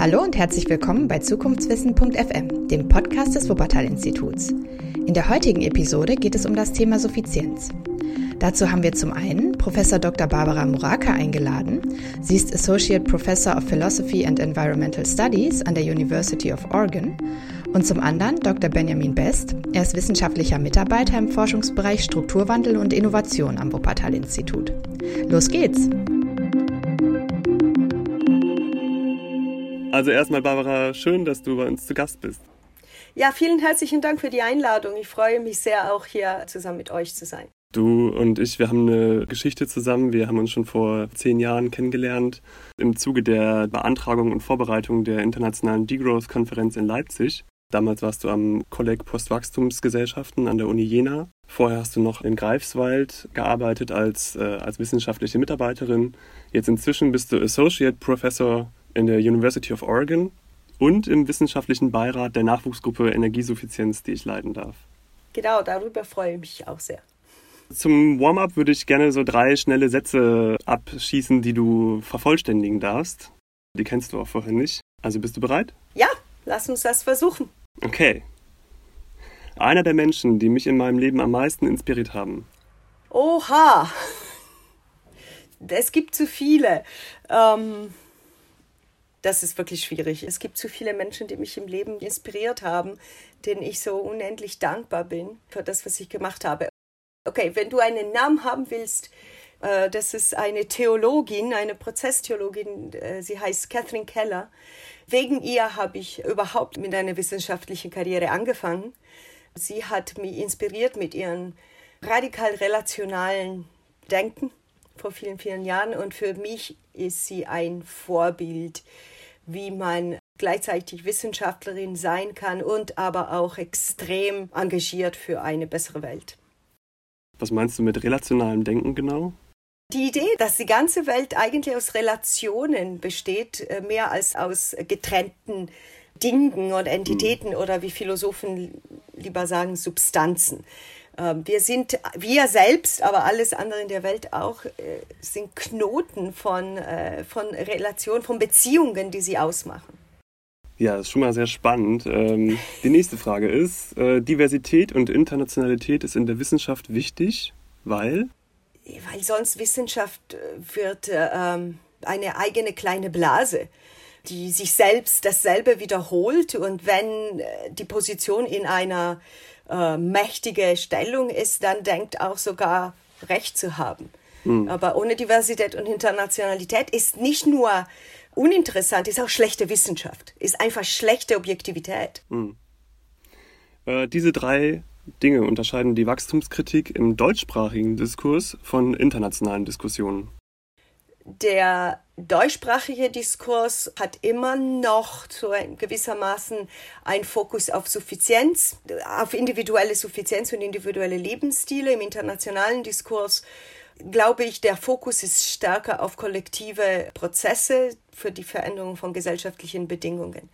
Hallo und herzlich willkommen bei Zukunftswissen.fm, dem Podcast des Wuppertal-Instituts. In der heutigen Episode geht es um das Thema Suffizienz. Dazu haben wir zum einen Professor Dr. Barbara Muraka eingeladen. Sie ist Associate Professor of Philosophy and Environmental Studies an der University of Oregon. Und zum anderen Dr. Benjamin Best. Er ist wissenschaftlicher Mitarbeiter im Forschungsbereich Strukturwandel und Innovation am Wuppertal-Institut. Los geht's! Also erstmal, Barbara, schön, dass du bei uns zu Gast bist. Ja, vielen herzlichen Dank für die Einladung. Ich freue mich sehr, auch hier zusammen mit euch zu sein. Du und ich, wir haben eine Geschichte zusammen. Wir haben uns schon vor zehn Jahren kennengelernt im Zuge der Beantragung und Vorbereitung der internationalen Degrowth-Konferenz in Leipzig. Damals warst du am Kolleg Postwachstumsgesellschaften an der Uni Jena. Vorher hast du noch in Greifswald gearbeitet als, äh, als wissenschaftliche Mitarbeiterin. Jetzt inzwischen bist du Associate Professor in der University of Oregon und im wissenschaftlichen Beirat der Nachwuchsgruppe Energiesuffizienz, die ich leiten darf. Genau, darüber freue ich mich auch sehr. Zum Warm-up würde ich gerne so drei schnelle Sätze abschießen, die du vervollständigen darfst. Die kennst du auch vorher nicht. Also bist du bereit? Ja, lass uns das versuchen. Okay. Einer der Menschen, die mich in meinem Leben am meisten inspiriert haben. Oha. Es gibt zu viele. Ähm, das ist wirklich schwierig. Es gibt zu viele Menschen, die mich im Leben inspiriert haben, denen ich so unendlich dankbar bin für das, was ich gemacht habe. Okay, wenn du einen Namen haben willst, äh, das ist eine Theologin, eine Prozesstheologin, äh, sie heißt Catherine Keller. Wegen ihr habe ich überhaupt mit einer wissenschaftlichen Karriere angefangen. Sie hat mich inspiriert mit ihrem radikal relationalen Denken vor vielen, vielen Jahren und für mich ist sie ein Vorbild wie man gleichzeitig Wissenschaftlerin sein kann und aber auch extrem engagiert für eine bessere Welt. Was meinst du mit relationalem Denken genau? Die Idee, dass die ganze Welt eigentlich aus Relationen besteht, äh, mehr als aus getrennten Dingen und Entitäten mhm. oder wie Philosophen lieber sagen, Substanzen. Ähm, wir sind, wir selbst, aber alles andere in der Welt auch, äh, sind Knoten von, äh, von Relationen, von Beziehungen, die sie ausmachen. Ja, das ist schon mal sehr spannend. Ähm, die nächste Frage ist, äh, Diversität und Internationalität ist in der Wissenschaft wichtig, weil? Weil sonst Wissenschaft wird ähm, eine eigene kleine Blase die sich selbst dasselbe wiederholt und wenn die Position in einer äh, mächtige Stellung ist, dann denkt auch sogar Recht zu haben. Mhm. Aber ohne Diversität und Internationalität ist nicht nur uninteressant, ist auch schlechte Wissenschaft, ist einfach schlechte Objektivität. Mhm. Äh, diese drei Dinge unterscheiden die Wachstumskritik im deutschsprachigen Diskurs von internationalen Diskussionen der deutschsprachige Diskurs hat immer noch so gewissermaßen einen Fokus auf Suffizienz, auf individuelle Suffizienz und individuelle Lebensstile. Im internationalen Diskurs glaube ich, der Fokus ist stärker auf kollektive Prozesse für die Veränderung von gesellschaftlichen Bedingungen.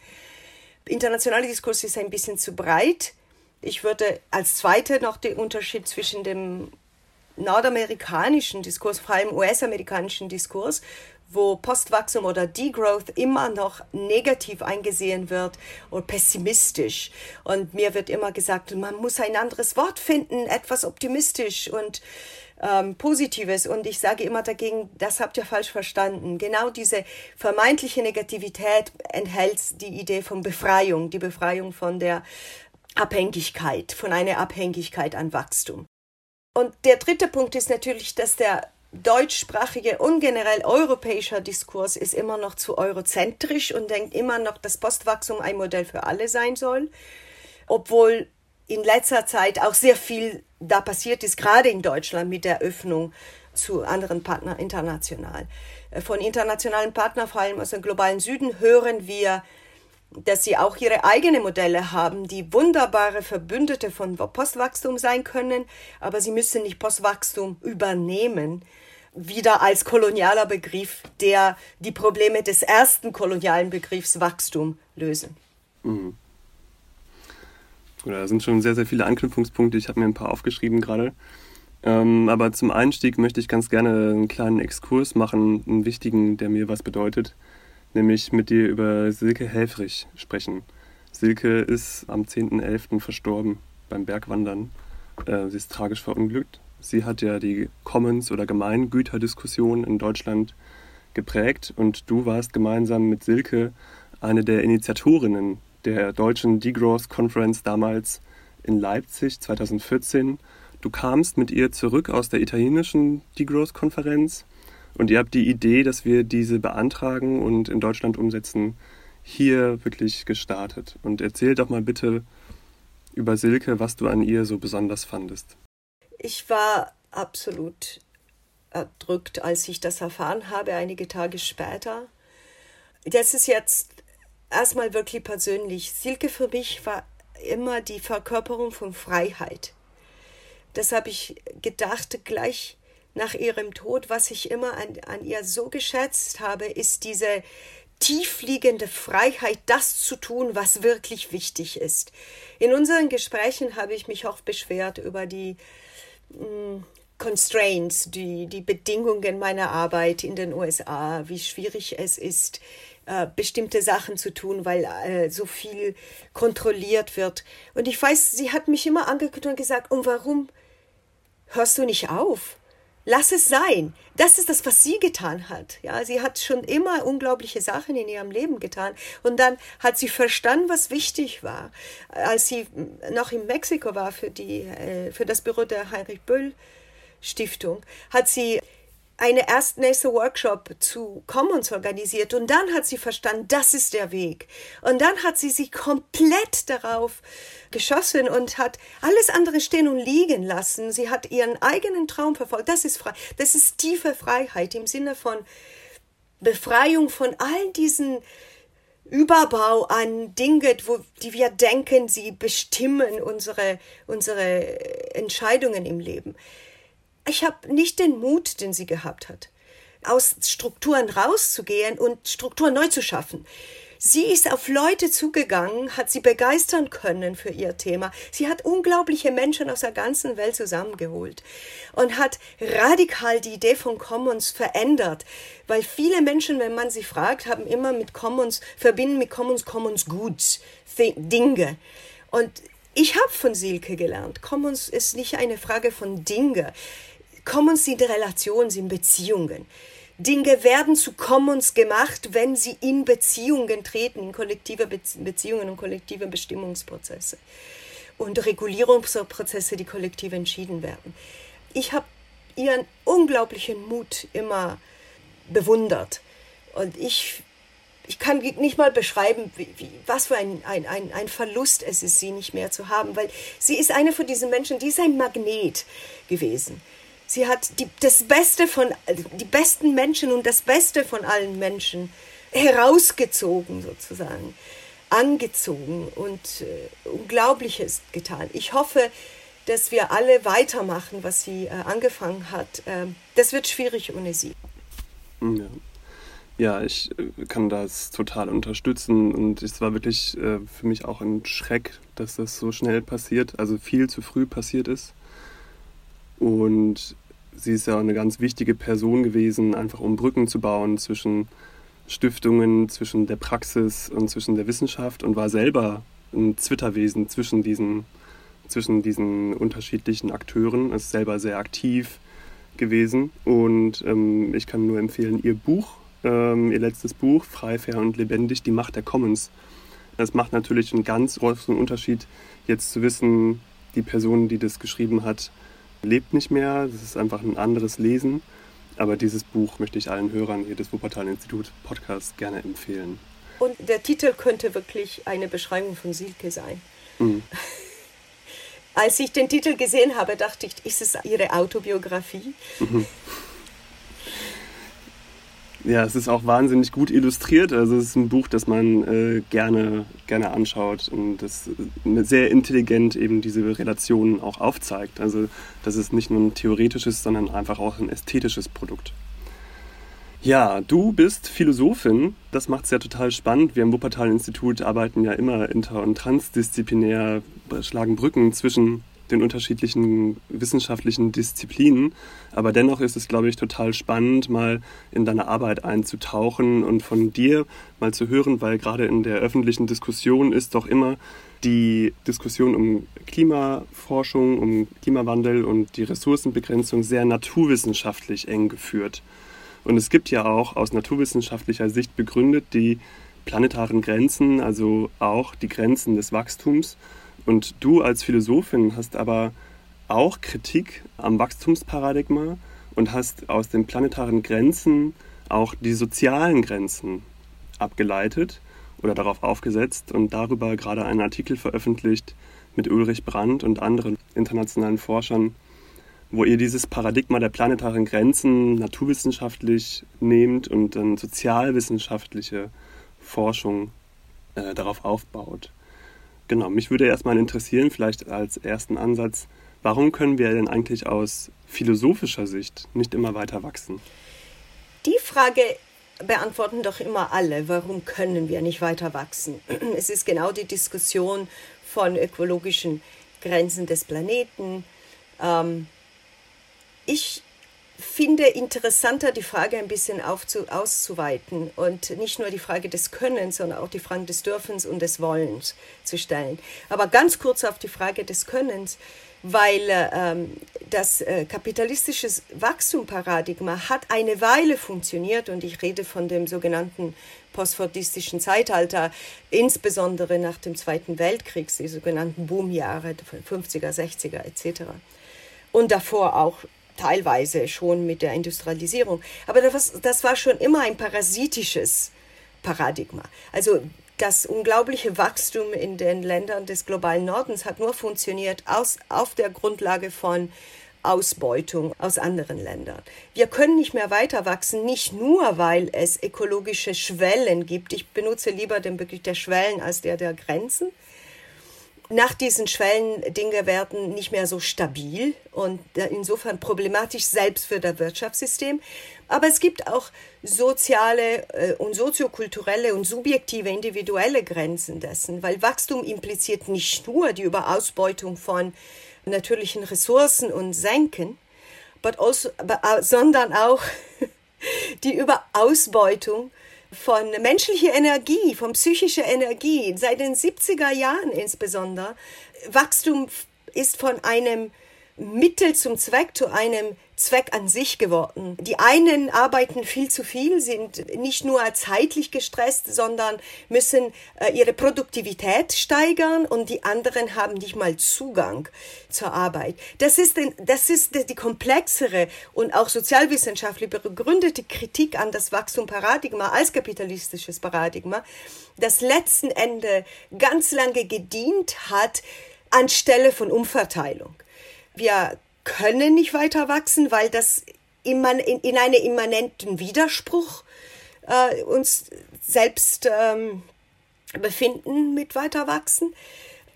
Internationaler Diskurs ist ein bisschen zu breit. Ich würde als zweite noch den Unterschied zwischen dem nordamerikanischen Diskurs, vor allem US-amerikanischen Diskurs, wo Postwachstum oder Degrowth immer noch negativ eingesehen wird oder pessimistisch. Und mir wird immer gesagt, man muss ein anderes Wort finden, etwas optimistisch und ähm, Positives. Und ich sage immer dagegen, das habt ihr falsch verstanden. Genau diese vermeintliche Negativität enthält die Idee von Befreiung, die Befreiung von der Abhängigkeit, von einer Abhängigkeit an Wachstum. Und der dritte Punkt ist natürlich, dass der deutschsprachige und generell europäischer Diskurs ist immer noch zu eurozentrisch und denkt immer noch, dass Postwachstum ein Modell für alle sein soll, obwohl in letzter Zeit auch sehr viel da passiert ist, gerade in Deutschland mit der Öffnung zu anderen Partnern international. Von internationalen Partnern, vor allem aus dem globalen Süden, hören wir dass sie auch ihre eigenen Modelle haben, die wunderbare Verbündete von Postwachstum sein können, aber sie müssen nicht Postwachstum übernehmen, wieder als kolonialer Begriff, der die Probleme des ersten kolonialen Begriffs Wachstum lösen. Mhm. Da sind schon sehr, sehr viele Anknüpfungspunkte. Ich habe mir ein paar aufgeschrieben gerade. Ähm, aber zum Einstieg möchte ich ganz gerne einen kleinen Exkurs machen, einen wichtigen, der mir was bedeutet nämlich mit dir über Silke Helfrich sprechen. Silke ist am 10.11. verstorben beim Bergwandern. Äh, sie ist tragisch verunglückt. Sie hat ja die Commons- oder Gemeingüterdiskussion in Deutschland geprägt und du warst gemeinsam mit Silke eine der Initiatorinnen der deutschen Degrowth Conference damals in Leipzig 2014. Du kamst mit ihr zurück aus der italienischen Degrowth Konferenz und ihr habt die Idee, dass wir diese beantragen und in Deutschland umsetzen, hier wirklich gestartet. Und erzähl doch mal bitte über Silke, was du an ihr so besonders fandest. Ich war absolut erdrückt, als ich das erfahren habe, einige Tage später. Das ist jetzt erstmal wirklich persönlich. Silke für mich war immer die Verkörperung von Freiheit. Das habe ich gedacht gleich nach ihrem Tod. Was ich immer an, an ihr so geschätzt habe, ist diese tiefliegende Freiheit, das zu tun, was wirklich wichtig ist. In unseren Gesprächen habe ich mich auch beschwert über die mh, mm, Constraints, die, die Bedingungen meiner Arbeit in den USA, wie schwierig es ist, äh, bestimmte Sachen zu tun, weil äh, so viel kontrolliert wird. Und ich weiß, sie hat mich immer angeguckt und gesagt, und warum hörst du nicht auf? Lass es sein. Das ist das, was sie getan hat. Ja, sie hat schon immer unglaubliche Sachen in ihrem Leben getan. Und dann hat sie verstanden, was wichtig war. Als sie noch in Mexiko war für die, äh, für das Büro der Heinrich Böll Stiftung, hat sie eine erst Workshop zu Commons organisiert und dann hat sie verstanden, das ist der Weg. Und dann hat sie sich komplett darauf geschossen und hat alles andere stehen und liegen lassen. Sie hat ihren eigenen Traum verfolgt. Das ist frei. Das ist tiefe Freiheit im Sinne von Befreiung von all diesen Überbau an Dinge, wo, die wir denken, sie bestimmen unsere, unsere Entscheidungen im Leben ich habe nicht den Mut, den sie gehabt hat, aus Strukturen rauszugehen und Strukturen neu zu schaffen. Sie ist auf Leute zugegangen, hat sie begeistern können für ihr Thema. Sie hat unglaubliche Menschen aus der ganzen Welt zusammengeholt und hat radikal die Idee von Commons verändert, weil viele Menschen, wenn man sie fragt, haben immer mit Commons, verbinden mit Commons Commons Goods, Dinge. Und ich habe von Silke gelernt, Commons ist nicht eine Frage von Dinge. Commons sind Relationen, sind Beziehungen. Dinge werden zu Commons gemacht, wenn sie in Beziehungen treten, in kollektive Beziehungen und kollektive Bestimmungsprozesse und Regulierungsprozesse, die kollektiv entschieden werden. Ich habe ihren unglaublichen Mut immer bewundert und ich, ich kann nicht mal beschreiben, wie, wie, was für ein, ein, ein, ein Verlust es ist, sie nicht mehr zu haben, weil sie ist eine von diesen Menschen, die ist ein Magnet gewesen. Sie hat die, das Beste von, die besten Menschen und das Beste von allen Menschen herausgezogen sozusagen, angezogen und äh, Unglaubliches getan. Ich hoffe, dass wir alle weitermachen, was sie äh, angefangen hat. Äh, das wird schwierig ohne sie. Ja. Ja, ich äh, kann das total unterstützen und es war wirklich äh, für mich auch ein Schreck, dass das so schnell passiert, also viel zu früh passiert ist. Und sie ist ja eine ganz wichtige Person gewesen, einfach um Brücken zu bauen zwischen Stiftungen, zwischen der Praxis und zwischen der Wissenschaft und war selber ein Zwitterwesen zwischen diesen, zwischen diesen unterschiedlichen Akteuren, ist selber sehr aktiv gewesen und ähm, ich kann nur empfehlen, ihr Buch, ähm, ihr letztes Buch, Frei, Fair und Lebendig, die Macht der Commons. Das macht natürlich einen ganz großen Unterschied, jetzt zu wissen, die Person, die das geschrieben hat, lebt nicht mehr. Das ist einfach ein anderes Lesen. Aber dieses Buch möchte ich allen Hörern hier des Wuppertal-Institut Podcast gerne empfehlen. Und der Titel könnte wirklich eine Beschreibung von Silke sein. Mhm. Als ich den Titel gesehen habe, dachte ich, ist es ihre Autobiografie? Mhm. Ja, es ist auch wahnsinnig gut illustriert. Also es ist ein Buch, das man äh, gerne, gerne anschaut und das äh, sehr intelligent eben diese Relationen auch aufzeigt. Also das ist nicht nur ein theoretisches, sondern einfach auch ein ästhetisches Produkt. Ja, du bist Philosophin. Das macht es ja total spannend. Wir am Wuppertal-Institut arbeiten ja immer inter- und transdisziplinär, schlagen Brücken zwischen den unterschiedlichen wissenschaftlichen Disziplinen. Aber dennoch ist es, glaube ich, total spannend, mal in deine Arbeit einzutauchen und von dir mal zu hören, weil gerade in der öffentlichen Diskussion ist doch immer die Diskussion um Klimaforschung, um Klimawandel und die Ressourcenbegrenzung sehr naturwissenschaftlich eng geführt. Und es gibt ja auch aus naturwissenschaftlicher Sicht begründet die planetaren Grenzen, also auch die Grenzen des Wachstums. Und du als Philosophin hast aber auch Kritik am Wachstumsparadigma und hast aus den planetaren Grenzen auch die sozialen Grenzen abgeleitet oder darauf aufgesetzt und darüber gerade einen Artikel veröffentlicht mit Ulrich Brandt und anderen internationalen Forschern, wo ihr dieses Paradigma der planetaren Grenzen naturwissenschaftlich nehmt und dann sozialwissenschaftliche Forschung äh, darauf aufbaut. Genau, mich würde erstmal interessieren, vielleicht als ersten Ansatz, warum können wir denn eigentlich aus philosophischer Sicht nicht immer weiter wachsen? Die Frage beantworten doch immer alle, warum können wir nicht weiter wachsen? Es ist genau die Diskussion von ökologischen Grenzen des Planeten. Ähm, ich finde interessanter, die Frage ein bisschen aufzu, auszuweiten und nicht nur die Frage des Könnens, sondern auch die Frage des Dürfens und des Wollens zu stellen. Aber ganz kurz auf die Frage des Könnens, weil ähm, das äh, kapitalistische Wachstumparadigma hat eine Weile funktioniert und ich rede von dem sogenannten postfordistischen Zeitalter, insbesondere nach dem Zweiten Weltkrieg, die sogenannten Boomjahre, 50er, 60er etc. Und davor auch teilweise schon mit der Industrialisierung. Aber das, das war schon immer ein parasitisches Paradigma. Also das unglaubliche Wachstum in den Ländern des globalen Nordens hat nur funktioniert aus, auf der Grundlage von Ausbeutung aus anderen Ländern. Wir können nicht mehr weiter wachsen, nicht nur, weil es ökologische Schwellen gibt. Ich benutze lieber den Begriff der Schwellen als der der Grenzen nach diesen Schwellen Dinge werden nicht mehr so stabil und insofern problematisch selbst für das Wirtschaftssystem. Aber es gibt auch soziale äh, und soziokulturelle und subjektive individuelle Grenzen dessen, weil Wachstum impliziert nicht nur die Überausbeutung von natürlichen Ressourcen und Senken, also, äh, sondern auch die Überausbeutung von menschlicher Energie, von psychischer Energie, seit den 70er Jahren insbesondere. Wachstum ist von einem Mittel zum Zweck zu einem Zweck an sich geworden. Die einen arbeiten viel zu viel, sind nicht nur zeitlich gestresst, sondern müssen äh, ihre Produktivität steigern und die anderen haben nicht mal Zugang zur Arbeit. Das ist, das ist die komplexere und auch sozialwissenschaftlich begründete Kritik an das Wachstumparadigma als kapitalistisches Paradigma, das letzten Ende ganz lange gedient hat anstelle von Umverteilung. Wir können nicht weiter wachsen, weil das in, in einem immanenten Widerspruch äh, uns selbst ähm, befinden mit weiter wachsen.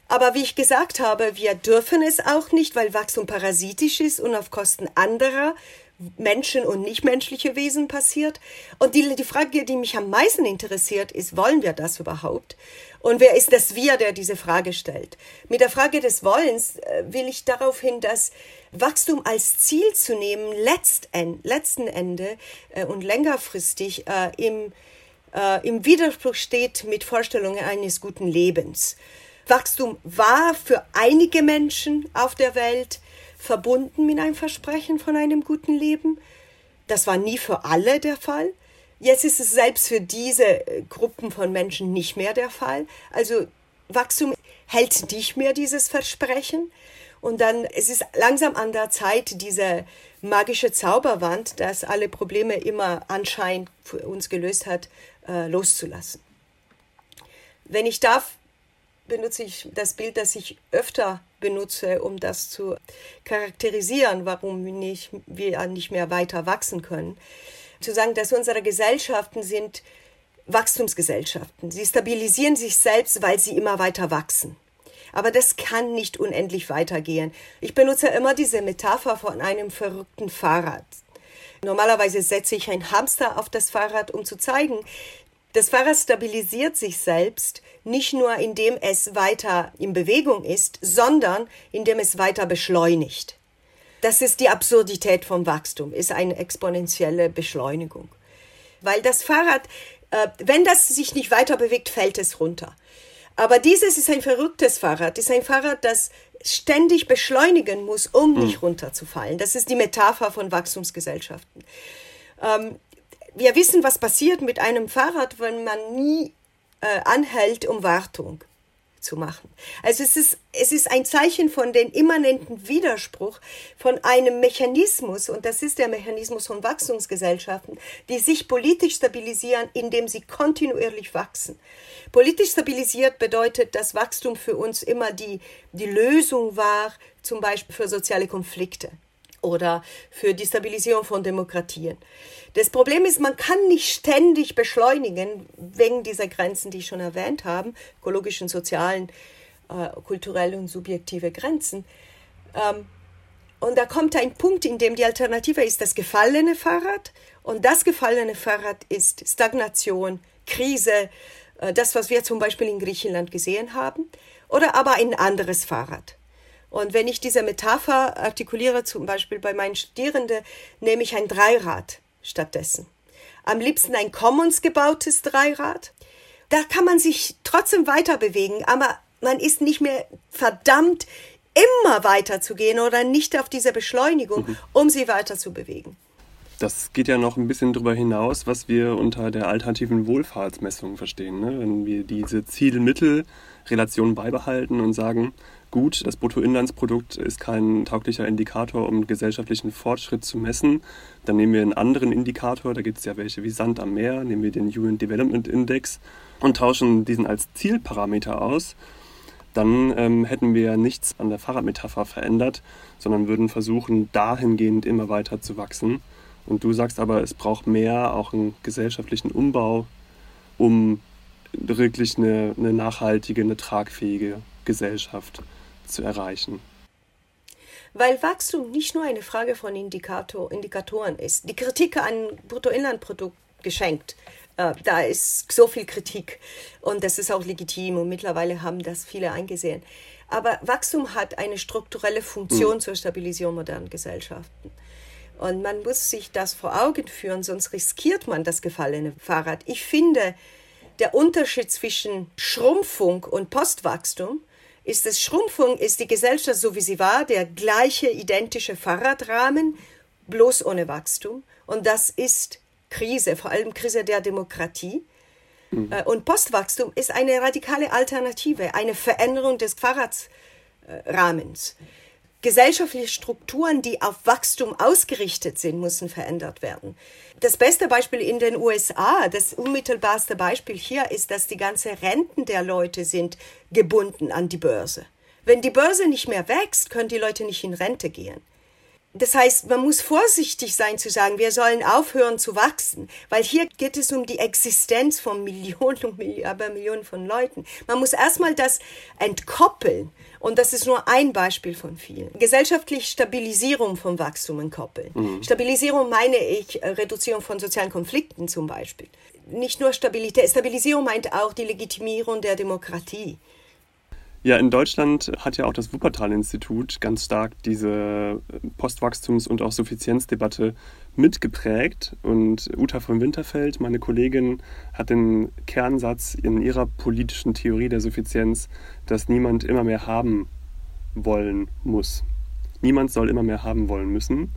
Aber wie ich gesagt habe, wir dürfen es auch nicht, weil Wachstum parasitisch ist und auf Kosten anderer Menschen und nichtmenschliche Wesen passiert. Und die, die Frage, die mich am meisten interessiert, ist, wollen wir das überhaupt? Und wer ist das Wir, der diese Frage stellt? Mit der Frage des Wollens äh, will ich darauf hin, dass Wachstum als Ziel zu nehmen, letzten Ende äh, und längerfristig äh, im, im Widerspruch steht mit Vorstellungen eines guten Lebens. Wachstum war für einige Menschen auf der Welt verbunden mit einem Versprechen von einem guten Leben. Das war nie für alle der Fall. Jetzt ist es selbst für diese äh, Gruppen von Menschen nicht mehr der Fall. Also Wachstum hält nicht mehr dieses Versprechen. Und dann es ist langsam an der Zeit, diese magische Zauberwand, das alle Probleme immer anscheinend für uns gelöst hat, äh, loszulassen. Wenn ich darf, benutze ich das Bild, das ich öfter benutze, um das zu charakterisieren, warum nicht, wir nicht mehr weiter wachsen können. Zu sagen, dass unsere Gesellschaften sind Wachstumsgesellschaften. Sie stabilisieren sich selbst, weil sie immer weiter wachsen. Aber das kann nicht unendlich weitergehen. Ich benutze immer diese Metapher von einem verrückten Fahrrad. Normalerweise setze ich ein Hamster auf das Fahrrad, um zu zeigen, Das Fahrrad stabilisiert sich selbst nicht nur indem es weiter in Bewegung ist, sondern indem es weiter beschleunigt. Das ist die Absurdität vom Wachstum, ist eine exponentielle Beschleunigung. Weil das Fahrrad, äh, wenn das sich nicht weiter bewegt, fällt es runter. Aber dieses ist ein verrücktes Fahrrad, ist ein Fahrrad, das ständig beschleunigen muss, um hm. nicht runterzufallen. Das ist die Metapher von Wachstumsgesellschaften. Ähm, wir wissen, was passiert mit einem Fahrrad, wenn man nie äh, anhält, um Wartung zu machen. Also es ist, es ist ein Zeichen von dem immanenten Widerspruch von einem Mechanismus, und das ist der Mechanismus von Wachstumsgesellschaften, die sich politisch stabilisieren, indem sie kontinuierlich wachsen. Politisch stabilisiert bedeutet, dass Wachstum für uns immer die, die Lösung war, zum Beispiel für soziale Konflikte oder für die Stabilisierung von Demokratien. Das Problem ist, man kann nicht ständig beschleunigen wegen dieser Grenzen, die ich schon erwähnt habe, ökologischen, sozialen, äh, kulturelle und subjektive Grenzen. Ähm, und da kommt ein Punkt, in dem die Alternative ist das gefallene Fahrrad. Und das gefallene Fahrrad ist Stagnation, Krise, äh, das, was wir zum Beispiel in Griechenland gesehen haben, oder aber ein anderes Fahrrad. Und wenn ich diese Metapher artikuliere, zum Beispiel bei meinen Studierenden, nehme ich ein Dreirad stattdessen. Am liebsten ein Commons gebautes Dreirad. Da kann man sich trotzdem weiter bewegen, aber man ist nicht mehr verdammt, immer weiter zu gehen oder nicht auf diese Beschleunigung, mhm. um sie weiter zu bewegen. Das geht ja noch ein bisschen darüber hinaus, was wir unter der alternativen Wohlfahrtsmessung verstehen. Ne? Wenn wir diese Ziel-Mittel-Relation beibehalten und sagen, gut, das Bruttoinlandsprodukt ist kein tauglicher Indikator, um gesellschaftlichen Fortschritt zu messen. Dann nehmen wir einen anderen Indikator, da gibt es ja welche wie Sand am Meer, nehmen wir den UN Development Index und tauschen diesen als Zielparameter aus. Dann ähm, hätten wir nichts an der Fahrradmetapher verändert, sondern würden versuchen, dahingehend immer weiter zu wachsen. Und du sagst aber, es braucht mehr, auch einen gesellschaftlichen Umbau, um wirklich eine, eine nachhaltige, eine tragfähige Gesellschaft zu erreichen. Weil Wachstum nicht nur eine Frage von Indikator, Indikatoren ist. Die Kritik an Bruttoinlandprodukt geschenkt. Äh, da ist so viel Kritik und das ist auch legitim und mittlerweile haben das viele eingesehen. Aber Wachstum hat eine strukturelle Funktion mhm. zur Stabilisierung moderner Gesellschaften. Und man muss sich das vor Augen führen, sonst riskiert man das gefallene Fahrrad. Ich finde, der Unterschied zwischen Schrumpfung und Postwachstum ist es Schrumpfung, ist die Gesellschaft so wie sie war, der gleiche identische Fahrradrahmen, bloß ohne Wachstum. Und das ist Krise, vor allem Krise der Demokratie. Mhm. Äh, und Postwachstum ist eine radikale Alternative, eine Veränderung des Fahrradrahmens. Gesellschaftliche Strukturen, die auf Wachstum ausgerichtet sind, müssen verändert werden. Das beste Beispiel in den USA, das unmittelbarste Beispiel hier ist, dass die ganze Renten der Leute sind gebunden an die Börse. Wenn die Börse nicht mehr wächst, können die Leute nicht in Rente gehen. Das heißt, man muss vorsichtig sein zu sagen, wir sollen aufhören zu wachsen, weil hier geht es um die Existenz von Millionen und Millionen von Leuten. Man muss erstmal das entkoppeln und das ist nur ein Beispiel von vielen. Gesellschaftliche Stabilisierung von Wachstum entkoppeln. Mhm. Stabilisierung meine ich äh, Reduzierung von sozialen Konflikten zum Beispiel. Nicht nur Stabilität, Stabilisierung meint auch die Legitimierung der Demokratie. Ja, in Deutschland hat ja auch das Wuppertal-Institut ganz stark diese Postwachstums- und auch Suffizienzdebatte mitgeprägt. Und Uta von Winterfeld, meine Kollegin, hat den Kernsatz in ihrer politischen Theorie der Suffizienz, dass niemand immer mehr haben wollen muss. Niemand soll immer mehr haben wollen müssen.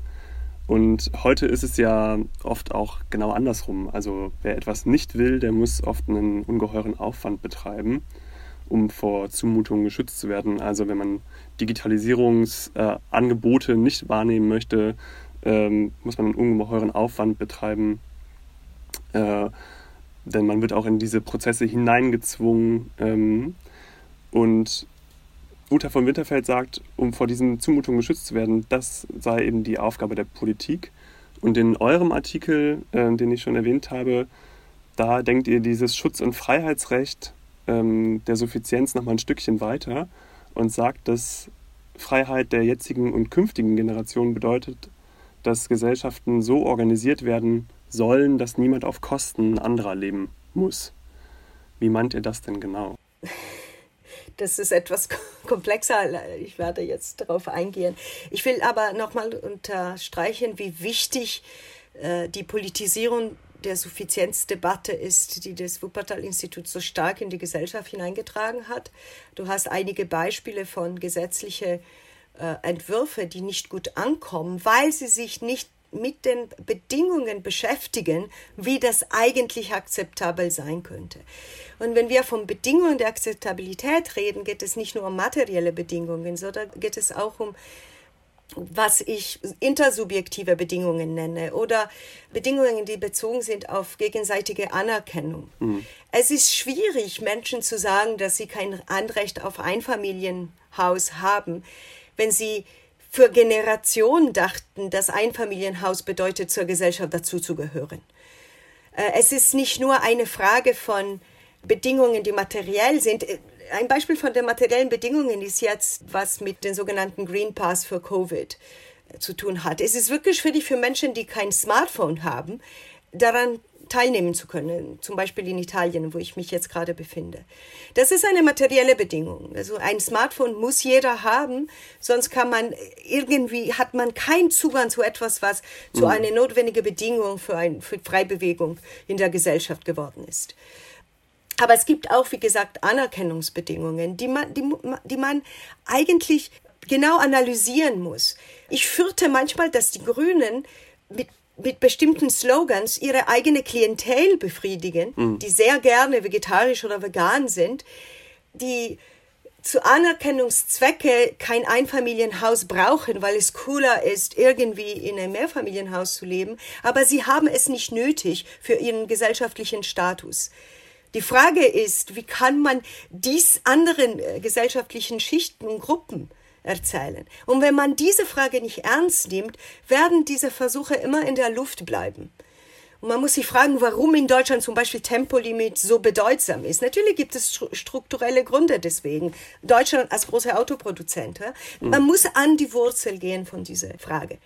Und heute ist es ja oft auch genau andersrum. Also wer etwas nicht will, der muss oft einen ungeheuren Aufwand betreiben um vor Zumutungen geschützt zu werden. Also wenn man Digitalisierungsangebote äh, nicht wahrnehmen möchte, ähm, muss man einen ungeheuren Aufwand betreiben. Äh, denn man wird auch in diese Prozesse hineingezwungen. Ähm, und Uta von Winterfeld sagt, um vor diesen Zumutungen geschützt zu werden, das sei eben die Aufgabe der Politik. Und in eurem Artikel, äh, den ich schon erwähnt habe, da denkt ihr dieses Schutz- und Freiheitsrecht ähm, der Suffizienz noch mal ein Stückchen weiter und sagt, dass Freiheit der jetzigen und künftigen Generation bedeutet, dass Gesellschaften so organisiert werden sollen, dass niemand auf Kosten anderer leben muss. Wie meint ihr das denn genau? Das ist etwas komplexer. Ich werde jetzt darauf eingehen. Ich will aber nochmal unterstreichen, wie wichtig äh, die Politisierung der Suffizienzdebatte ist, die das Wuppertal-Institut so stark in die Gesellschaft hineingetragen hat. Du hast einige Beispiele von gesetzlichen äh, Entwürfen, die nicht gut ankommen, weil sie sich nicht mit den Bedingungen beschäftigen, wie das eigentlich akzeptabel sein könnte. Und wenn wir von Bedingungen der Akzeptabilität reden, geht es nicht nur um materielle Bedingungen, sondern geht es auch um was ich intersubjektive Bedingungen nenne oder Bedingungen, die bezogen sind auf gegenseitige Anerkennung. Mhm. Es ist schwierig, Menschen zu sagen, dass sie kein Anrecht auf Einfamilienhaus haben, wenn sie für Generationen dachten, dass Einfamilienhaus bedeutet, zur Gesellschaft dazuzugehören. Äh, es ist nicht nur eine Frage von Bedingungen, die materiell sind ein Beispiel von den materiellen Bedingungen ist jetzt, was mit den sogenannten Green Pass für Covid äh, zu tun hat. Es ist wirklich schwierig für Menschen, die kein Smartphone haben, daran teilnehmen zu können, zum Beispiel in Italien, wo ich mich jetzt gerade befinde. Das ist eine materielle Bedingung. Also ein Smartphone muss jeder haben, sonst kann man irgendwie hat man keinen Zugang zu etwas, was mhm. zu einer notwendigen Bedingung für, ein, für Freibewegung in der Gesellschaft geworden ist. Aber es gibt auch, wie gesagt, Anerkennungsbedingungen, die man, die, die man eigentlich genau analysieren muss. Ich fürchte manchmal, dass die Grünen mit, mit bestimmten Slogans ihre eigene Klientel befriedigen, mhm. die sehr gerne vegetarisch oder vegan sind, die zu Anerkennungszwecke kein Einfamilienhaus brauchen, weil es cooler ist, irgendwie in einem Mehrfamilienhaus zu leben, aber sie haben es nicht nötig für ihren gesellschaftlichen Status. Die Frage ist, wie kann man dies anderen äh, gesellschaftlichen Schichten und Gruppen erzählen? Und wenn man diese Frage nicht ernst nimmt, werden diese Versuche immer in der Luft bleiben. Und man muss sich fragen, warum in Deutschland zum Beispiel Tempolimit so bedeutsam ist. Natürlich gibt es strukturelle Gründe deswegen. Deutschland als großer Autoproduzent. Ja? Mhm. Man muss an die Wurzel gehen von dieser Frage.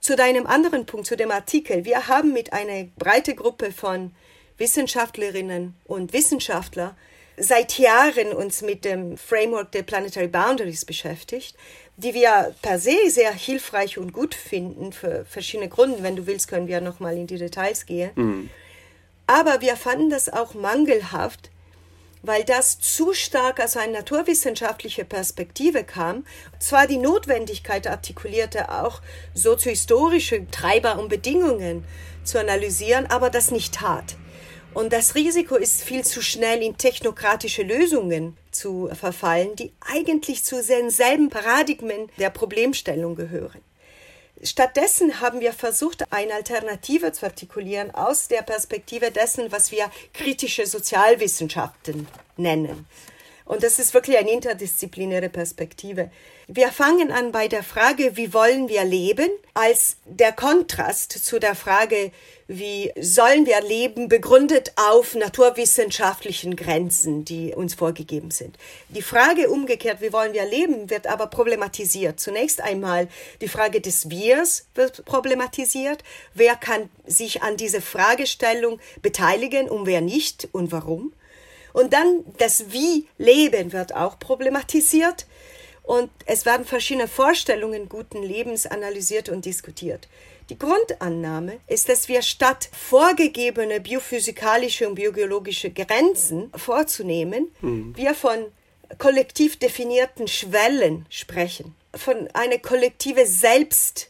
Zu deinem anderen Punkt, zu dem Artikel. Wir haben mit einer breiten Gruppe von Wissenschaftlerinnen und Wissenschaftler seit Jahren uns mit dem Framework der Planetary Boundaries beschäftigt, die wir per se sehr hilfreich und gut finden für verschiedene Gründe. Wenn du willst, können wir noch mal in die Details gehen. Mhm. Aber wir fanden das auch mangelhaft, weil das zu stark aus einer naturwissenschaftlichen Perspektive kam, zwar die Notwendigkeit artikulierte, auch soziohistorische Treiber und Bedingungen zu analysieren, aber das nicht tat. Und das Risiko ist viel zu schnell in technokratische Lösungen zu verfallen, die eigentlich zu denselben Paradigmen der Problemstellung gehören. Stattdessen haben wir versucht, eine Alternative zu artikulieren aus der Perspektive dessen, was wir kritische Sozialwissenschaften nennen. Und das ist wirklich eine interdisziplinäre Perspektive. Wir fangen an bei der Frage, wie wollen wir leben, als der Kontrast zu der Frage, wie sollen wir leben, begründet auf naturwissenschaftlichen Grenzen, die uns vorgegeben sind. Die Frage umgekehrt, wie wollen wir leben, wird aber problematisiert. Zunächst einmal die Frage des Wirs wird problematisiert. Wer kann sich an diese Fragestellung beteiligen und wer nicht und warum? Und dann das Wie leben wird auch problematisiert. Und es werden verschiedene Vorstellungen guten Lebens analysiert und diskutiert. Die Grundannahme ist, dass wir statt vorgegebene biophysikalische und biogeologische Grenzen vorzunehmen, mhm. wir von kollektiv definierten Schwellen sprechen, von einer kollektive Selbst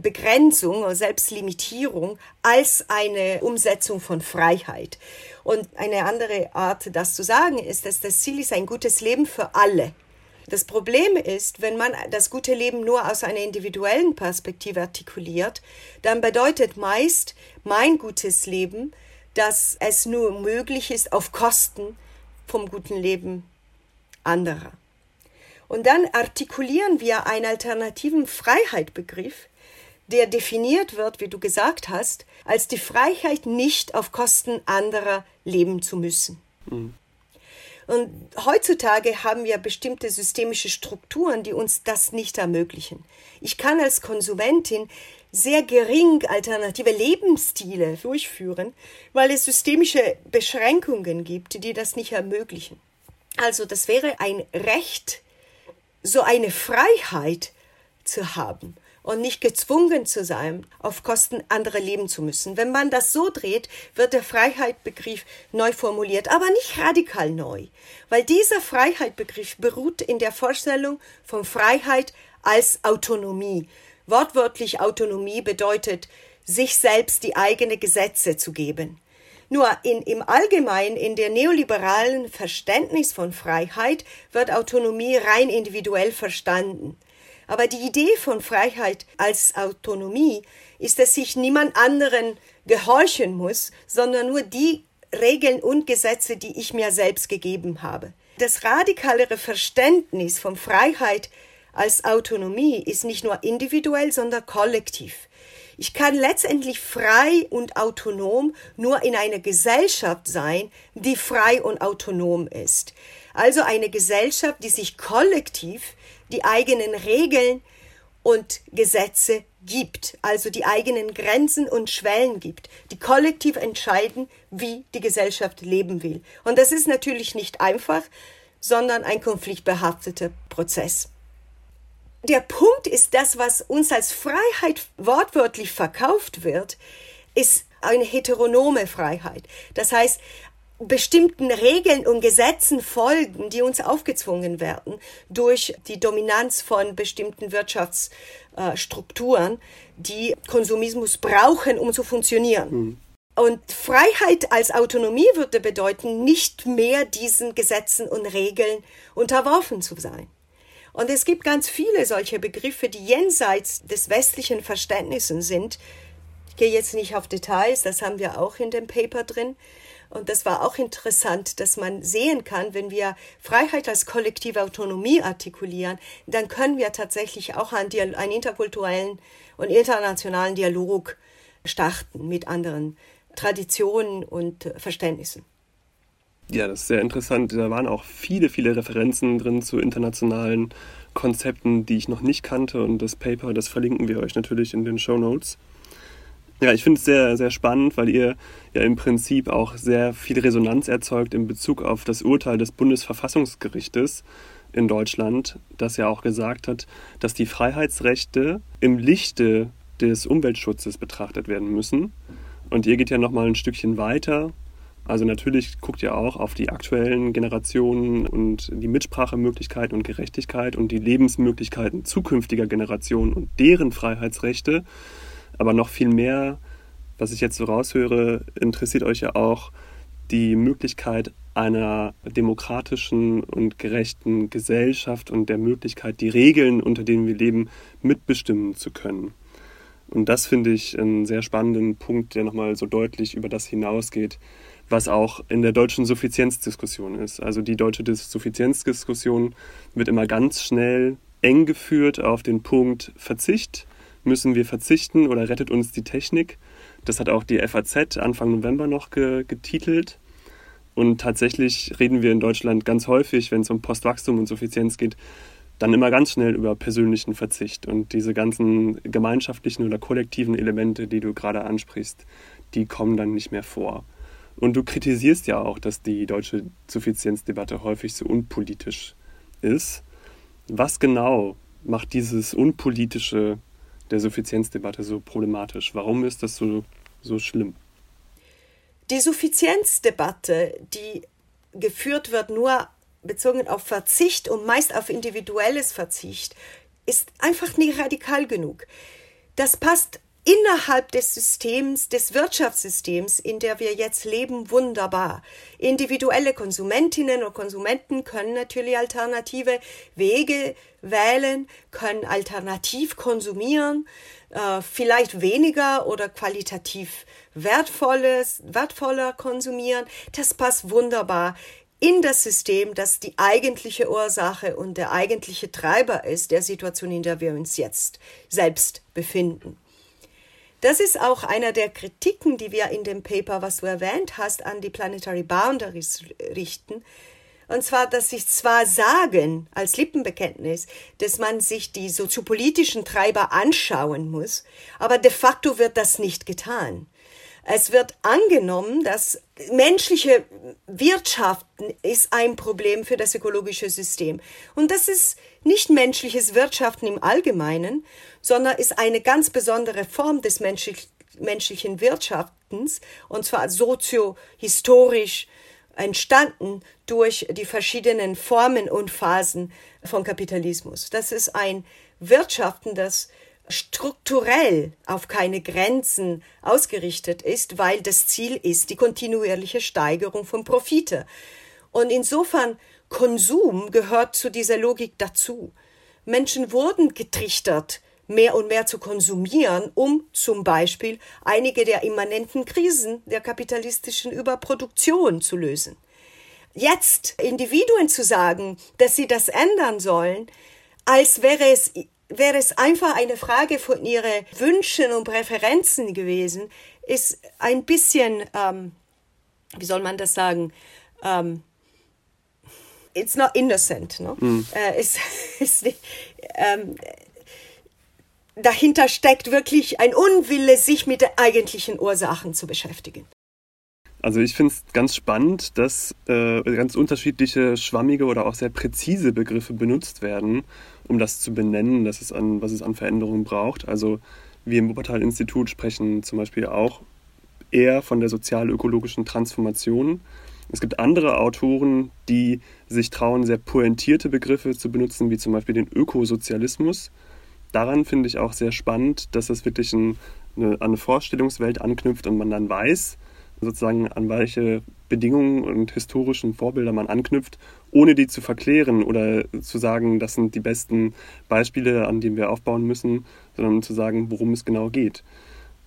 Begrenzung oder Selbstlimitierung als eine Umsetzung von Freiheit. Und eine andere Art, das zu sagen, ist, dass das Ziel ist ein gutes Leben für alle. Das Problem ist, wenn man das gute Leben nur aus einer individuellen Perspektive artikuliert, dann bedeutet meist mein gutes Leben, dass es nur möglich ist auf Kosten vom guten Leben anderer. Und dann artikulieren wir einen alternativen Freiheitbegriff, der definiert wird, wie du gesagt hast, als die Freiheit, nicht auf Kosten anderer leben zu müssen. Mhm. Und heutzutage haben wir bestimmte systemische Strukturen, die uns das nicht ermöglichen. Ich kann als Konsumentin sehr gering alternative Lebensstile durchführen, weil es systemische Beschränkungen gibt, die das nicht ermöglichen. Also das wäre ein Recht, so eine Freiheit zu haben und nicht gezwungen zu sein, auf Kosten anderer leben zu müssen. Wenn man das so dreht, wird der Freiheitbegriff neu formuliert, aber nicht radikal neu, weil dieser Freiheitbegriff beruht in der Vorstellung von Freiheit als Autonomie. Wortwörtlich Autonomie bedeutet, sich selbst die eigene Gesetze zu geben. Nur in, im Allgemeinen, in der neoliberalen Verständnis von Freiheit, wird Autonomie rein individuell verstanden. Aber die Idee von Freiheit als Autonomie ist, dass ich niemand anderen gehorchen muss, sondern nur die Regeln und Gesetze, die ich mir selbst gegeben habe. Das radikalere Verständnis von Freiheit als Autonomie ist nicht nur individuell, sondern kollektiv. Ich kann letztendlich frei und autonom nur in einer Gesellschaft sein, die frei und autonom ist. Also eine Gesellschaft, die sich kollektiv die eigenen Regeln und Gesetze gibt, also die eigenen Grenzen und Schwellen gibt, die kollektiv entscheiden, wie die Gesellschaft leben will. Und das ist natürlich nicht einfach, sondern ein konfliktbehafteter Prozess der Punkt ist, das, was uns als Freiheit wortwörtlich verkauft wird, ist eine heteronome Freiheit. Das heißt, bestimmten Regeln und Gesetzen folgen, die uns aufgezwungen werden durch die Dominanz von bestimmten Wirtschaftsstrukturen, die Konsumismus brauchen, um zu funktionieren. Mhm. Und Freiheit als Autonomie würde bedeuten, nicht mehr diesen Gesetzen und Regeln unterworfen zu sein. Und es gibt ganz viele solche Begriffe, die jenseits des westlichen Verständnisses sind. Ich gehe jetzt nicht auf Details, das haben wir auch in dem Paper drin. Und das war auch interessant, dass man sehen kann, wenn wir Freiheit als kollektive Autonomie artikulieren, dann können wir tatsächlich auch einen, einen interkulturellen und internationalen Dialog starten mit anderen Traditionen und Verständnissen. Ja, das ist sehr interessant. Da waren auch viele, viele Referenzen drin zu internationalen Konzepten, die ich noch nicht kannte. Und das Paper, das verlinken wir euch natürlich in den Show Notes. Ja, ich finde es sehr, sehr spannend, weil ihr ja im Prinzip auch sehr viel Resonanz erzeugt in Bezug auf das Urteil des Bundesverfassungsgerichtes in Deutschland, das ja auch gesagt hat, dass die Freiheitsrechte im Lichte des Umweltschutzes betrachtet werden müssen. Und ihr geht ja nochmal ein Stückchen weiter also natürlich guckt ihr auch auf die aktuellen Generationen und die Mitsprachemöglichkeiten und Gerechtigkeit und die Lebensmöglichkeiten zukünftiger Generationen und deren Freiheitsrechte. Aber noch viel mehr, was ich jetzt so raushöre, interessiert euch ja auch die Möglichkeit einer demokratischen und gerechten Gesellschaft und der Möglichkeit, die Regeln, unter denen wir leben, mitbestimmen zu können. Und das finde ich einen sehr spannenden Punkt, der nochmal so deutlich über das hinausgeht, was auch in der deutschen Suffizienzdiskussion ist. Also die deutsche Suffizienzdiskussion wird immer ganz schnell eng geführt auf den Punkt Verzicht. Müssen wir verzichten oder rettet uns die Technik? Das hat auch die FAZ Anfang November noch ge getitelt. Und tatsächlich reden wir in Deutschland ganz häufig, wenn es um Postwachstum und Suffizienz geht, dann immer ganz schnell über persönlichen Verzicht. Und diese ganzen gemeinschaftlichen oder kollektiven Elemente, die du gerade ansprichst, die kommen dann nicht mehr vor. Und du kritisierst ja auch, dass die deutsche Suffizienzdebatte häufig so unpolitisch ist. Was genau macht dieses Unpolitische der Suffizienzdebatte so problematisch? Warum ist das so, so schlimm? Die Suffizienzdebatte, die geführt wird nur bezogen auf Verzicht und meist auf individuelles Verzicht, ist einfach nicht radikal genug. Das passt innerhalb des Systems, des Wirtschaftssystems, in der wir jetzt leben, wunderbar. Individuelle Konsumentinnen und Konsumenten können natürlich alternative Wege wählen, können alternativ konsumieren, äh, vielleicht weniger oder qualitativ wertvolles, wertvoller konsumieren. Das passt wunderbar in das System, das die eigentliche Ursache und der eigentliche Treiber ist der Situation, in der wir uns jetzt selbst befinden. Das ist auch einer der Kritiken, die wir in dem Paper, was du erwähnt hast, an die Planetary Boundaries richten. Und zwar, dass sie zwar sagen als Lippenbekenntnis, dass man sich die soziopolitischen Treiber anschauen muss, aber de facto wird das nicht getan. Es wird angenommen, dass menschliche Wirtschaften ist ein Problem für das ökologische System. Und das ist nicht menschliches Wirtschaften im Allgemeinen, sondern ist eine ganz besondere Form des menschlich, menschlichen Wirtschaftens, und zwar soziohistorisch entstanden durch die verschiedenen Formen und Phasen von Kapitalismus. Das ist ein Wirtschaften, das strukturell auf keine Grenzen ausgerichtet ist, weil das Ziel ist die kontinuierliche Steigerung von Profite. Und insofern Konsum gehört zu dieser Logik dazu. Menschen wurden getrichtert, mehr und mehr zu konsumieren, um zum Beispiel einige der immanenten Krisen der kapitalistischen Überproduktion zu lösen. Jetzt Individuen zu sagen, dass sie das ändern sollen, als wäre es wäre es einfach eine Frage von ihren Wünschen und Präferenzen gewesen, ist ein bisschen, ähm, wie soll man das sagen, ähm, it's not innocent. No? Mm. Äh, ist, ist nicht, ähm, dahinter steckt wirklich ein Unwille, sich mit den eigentlichen Ursachen zu beschäftigen. Also ich finde es ganz spannend, dass äh, ganz unterschiedliche schwammige oder auch sehr präzise Begriffe benutzt werden, um das zu benennen, dass es an, was es an Veränderungen braucht. Also wir im Wuppertal-Institut sprechen zum Beispiel auch eher von der sozial-ökologischen Transformation. Es gibt andere Autoren, die sich trauen, sehr pointierte Begriffe zu benutzen, wie zum Beispiel den Ökosozialismus. Daran finde ich auch sehr spannend, dass es wirklich ein, eine, an eine Vorstellungswelt anknüpft und man dann weiß, sozusagen an welche Bedingungen und historischen Vorbilder man anknüpft, ohne die zu verklären oder zu sagen, das sind die besten Beispiele, an denen wir aufbauen müssen, sondern zu sagen, worum es genau geht.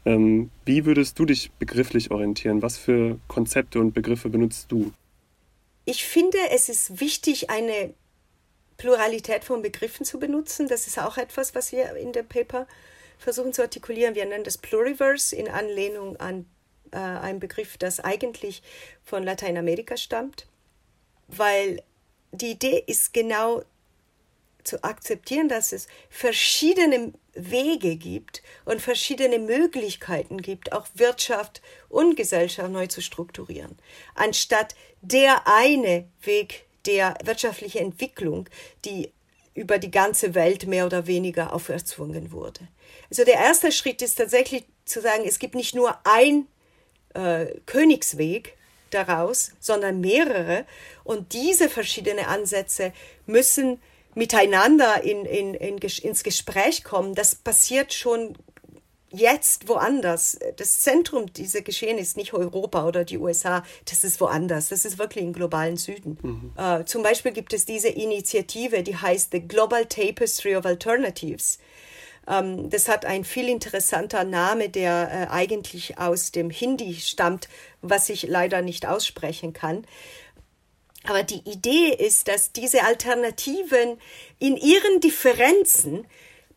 Ähm, wie würdest du dich begrifflich orientieren? Was für Konzepte und Begriffe benutzt du? Ich finde, es ist wichtig, eine Pluralität von Begriffen zu benutzen. Das ist auch etwas, was wir in dem Paper versuchen zu artikulieren. Wir nennen das Pluriverse in Anlehnung an äh, ein Begriff, das eigentlich von Lateinamerika stammt, weil die Idee ist genau zu akzeptieren, dass es verschiedene Wege gibt und verschiedene Möglichkeiten gibt, auch Wirtschaft und Gesellschaft neu zu strukturieren, anstatt der eine Weg der wirtschaftlichen Entwicklung, die über die ganze Welt mehr oder weniger auferzwungen wurde. Also der erste Schritt ist tatsächlich zu sagen, es gibt nicht nur ein äh, Königsweg daraus, sondern mehrere. Und diese verschiedenen Ansätze müssen miteinander in, in, in, ins Gespräch kommen. Das passiert schon jetzt woanders. Das Zentrum dieser Geschehen ist nicht Europa oder die USA, das ist woanders. Das ist wirklich im globalen Süden. Mhm. Äh, zum Beispiel gibt es diese Initiative, die heißt The Global Tapestry of Alternatives. Ähm, das hat ein viel interessanter Name, der äh, eigentlich aus dem Hindi stammt, was ich leider nicht aussprechen kann. Aber die Idee ist, dass diese Alternativen in ihren Differenzen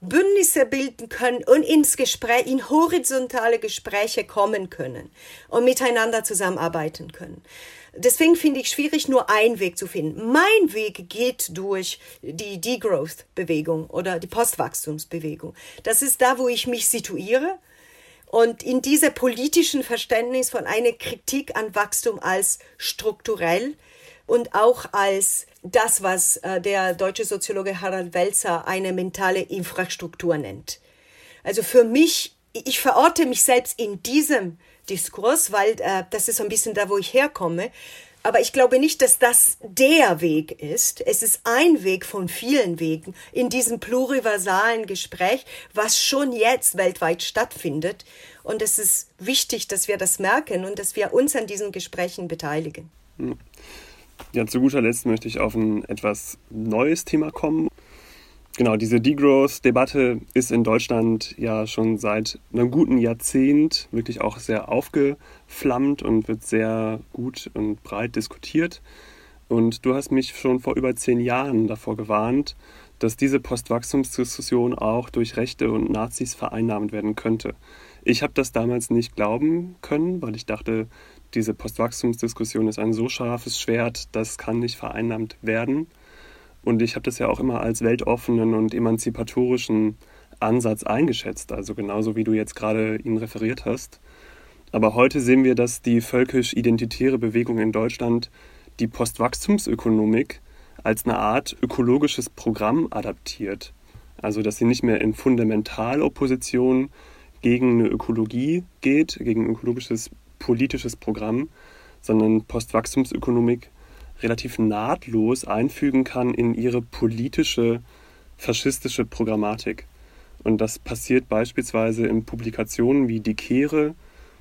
Bündnisse bilden können und ins Gespräch, in horizontale Gespräche kommen können und miteinander zusammenarbeiten können. Deswegen finde ich schwierig, nur einen Weg zu finden. Mein Weg geht durch die Degrowth-Bewegung oder die Postwachstumsbewegung. Das ist da, wo ich mich situiere. Und in dieser politischen Verständnis von einer Kritik an Wachstum als strukturell und auch als das, was äh, der deutsche Soziologe Harald Welzer eine mentale Infrastruktur nennt. Also für mich, ich verorte mich selbst in diesem Diskurs, weil äh, das ist so ein bisschen da, wo ich herkomme. Aber ich glaube nicht, dass das der Weg ist. Es ist ein Weg von vielen Wegen in diesem pluriversalen Gespräch, was schon jetzt weltweit stattfindet. Und es ist wichtig, dass wir das merken und dass wir uns an diesen Gesprächen beteiligen. Ja, zu guter Letzt möchte ich auf ein etwas neues Thema kommen. Genau, diese Degrowth-Debatte ist in Deutschland ja schon seit einem guten Jahrzehnt wirklich auch sehr aufgeflammt und wird sehr gut und breit diskutiert. Und du hast mich schon vor über zehn Jahren davor gewarnt, dass diese Postwachstumsdiskussion auch durch Rechte und Nazis vereinnahmt werden könnte. Ich habe das damals nicht glauben können, weil ich dachte, diese Postwachstumsdiskussion ist ein so scharfes Schwert, das kann nicht vereinnahmt werden. Und ich habe das ja auch immer als weltoffenen und emanzipatorischen Ansatz eingeschätzt, also genauso wie du jetzt gerade ihn referiert hast. Aber heute sehen wir, dass die völkisch-identitäre Bewegung in Deutschland die Postwachstumsökonomik als eine Art ökologisches Programm adaptiert. Also dass sie nicht mehr in Fundamentalopposition gegen eine Ökologie geht, gegen ökologisches politisches Programm, sondern Postwachstumsökonomik relativ nahtlos einfügen kann in ihre politische faschistische Programmatik. Und das passiert beispielsweise in Publikationen wie Die Kehre,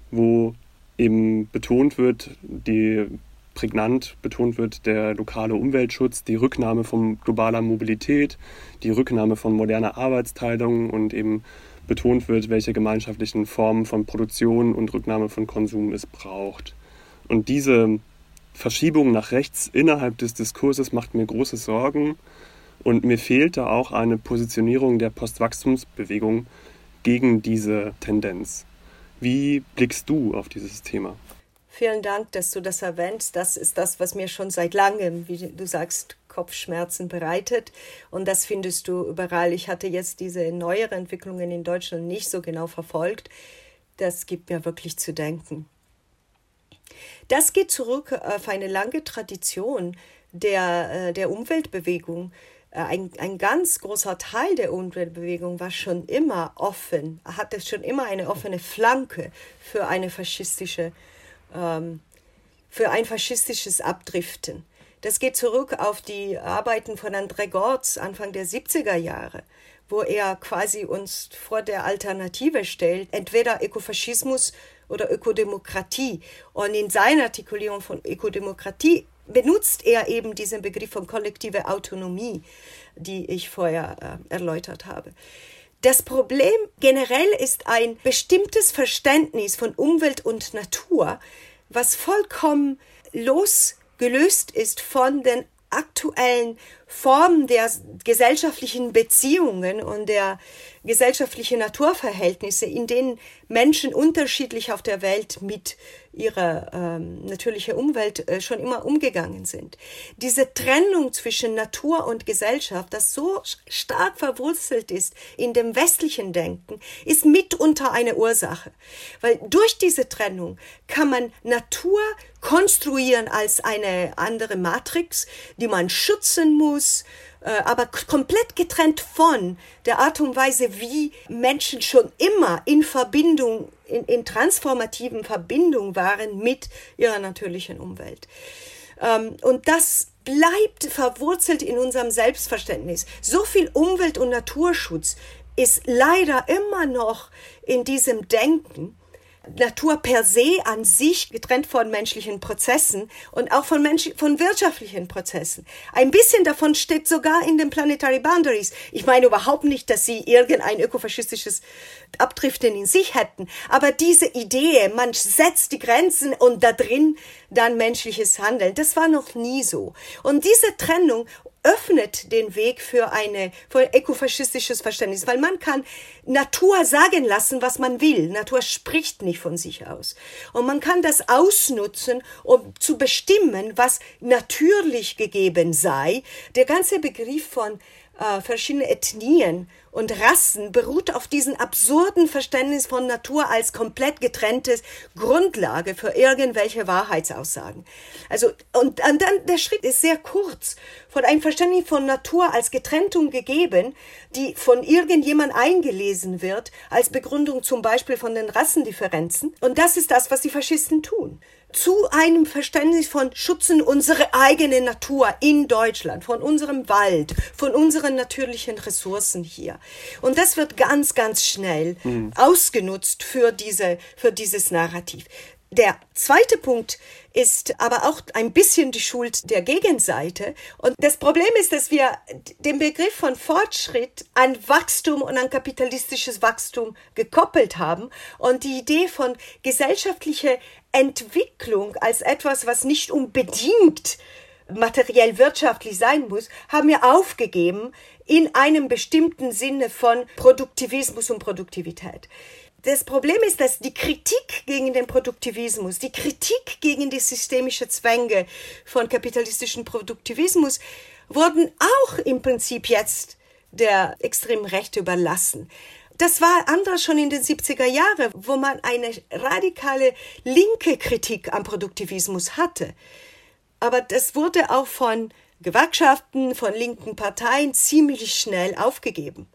wo eben betont wird, die prägnant betont wird, der lokale Umweltschutz, die Rücknahme von globaler Mobilität, die Rücknahme von moderner Arbeitsteilung und eben betont wird, welche gemeinschaftlichen Formen von Produktion und Rücknahme von Konsum es braucht. Und diese Verschiebung nach rechts innerhalb des Diskurses macht mir große Sorgen und mir fehlt da auch eine Positionierung der Postwachstumsbewegung gegen diese Tendenz. Wie blickst du auf dieses Thema? Vielen Dank, dass du das erwähnst. Das ist das, was mir schon seit langem, wie du sagst, Kopfschmerzen bereitet. Und das findest du überall. Ich hatte jetzt diese neueren Entwicklungen in Deutschland nicht so genau verfolgt. Das gibt mir wirklich zu denken. Das geht zurück auf eine lange Tradition der, äh, der Umweltbewegung. Äh, ein, ein ganz großer Teil der Umweltbewegung war schon immer offen, hatte schon immer eine offene Flanke für eine faschistische, ähm, für ein faschistisches Abdriften. Das geht zurück auf die Arbeiten von André Gortz Anfang der 70er Jahre, wo er quasi uns vor der Alternative stellt, entweder Ökofaschismus oder Ökodemokratie. Und in seiner Artikulierung von Ökodemokratie benutzt er eben diesen Begriff von kollektive Autonomie, die ich vorher äh, erläutert habe. Das Problem generell ist ein bestimmtes Verständnis von Umwelt und Natur, was vollkommen losgelöst ist von den aktuellen Formen der gesellschaftlichen Beziehungen und der gesellschaftlichen Naturverhältnisse, in denen Menschen unterschiedlich auf der Welt mit ihrer ähm, natürlichen Umwelt äh, schon immer umgegangen sind. Diese Trennung zwischen Natur und Gesellschaft, das so stark verwurzelt ist in dem westlichen Denken, ist mitunter eine Ursache. Weil durch diese Trennung kann man Natur konstruieren als eine andere Matrix, die man schützen muss, äh, aber komplett getrennt von der Art und Weise, wie Menschen schon immer in Verbindung, in, in transformativen Verbindung waren mit ihrer natürlichen Umwelt. Ähm, und das bleibt verwurzelt in unserem Selbstverständnis. So viel Umwelt- und Naturschutz ist leider immer noch in diesem Denken Natur per se an sich getrennt von menschlichen Prozessen und auch von, Mensch von wirtschaftlichen Prozessen. Ein bisschen davon steht sogar in den Planetary Boundaries. Ich meine überhaupt nicht, dass sie irgendein ökofaschistisches Abdriften in sich hätten, aber diese Idee, man setzt die Grenzen und da drin dann menschliches Handeln, das war noch nie so. Und diese Trennung öffnet den Weg für eine für ein ökofaschistisches Verständnis, weil man kann Natur sagen lassen, was man will. Natur spricht nicht von sich aus. Und man kann das ausnutzen, um zu bestimmen, was natürlich gegeben sei. Der ganze Begriff von äh, verschiedenen Ethnien und Rassen beruht auf diesem absurden Verständnis von Natur als komplett getrenntes Grundlage für irgendwelche Wahrheitsaussagen. Also, und, dann der Schritt ist sehr kurz von einem Verständnis von Natur als Getrennung gegeben, die von irgendjemand eingelesen wird, als Begründung zum Beispiel von den Rassendifferenzen. Und das ist das, was die Faschisten tun zu einem Verständnis von schützen unsere eigene Natur in Deutschland, von unserem Wald, von unseren natürlichen Ressourcen hier. Und das wird ganz, ganz schnell mhm. ausgenutzt für diese, für dieses Narrativ. Der zweite Punkt ist aber auch ein bisschen die Schuld der Gegenseite. Und das Problem ist, dass wir den Begriff von Fortschritt an Wachstum und an kapitalistisches Wachstum gekoppelt haben und die Idee von gesellschaftlicher Entwicklung als etwas, was nicht unbedingt materiell wirtschaftlich sein muss, haben wir aufgegeben in einem bestimmten Sinne von Produktivismus und Produktivität. Das Problem ist, dass die Kritik gegen den Produktivismus, die Kritik gegen die systemische Zwänge von kapitalistischem Produktivismus wurden auch im Prinzip jetzt der extremen Rechte überlassen. Das war anders schon in den 70er Jahren, wo man eine radikale linke Kritik am Produktivismus hatte. Aber das wurde auch von Gewerkschaften, von linken Parteien ziemlich schnell aufgegeben.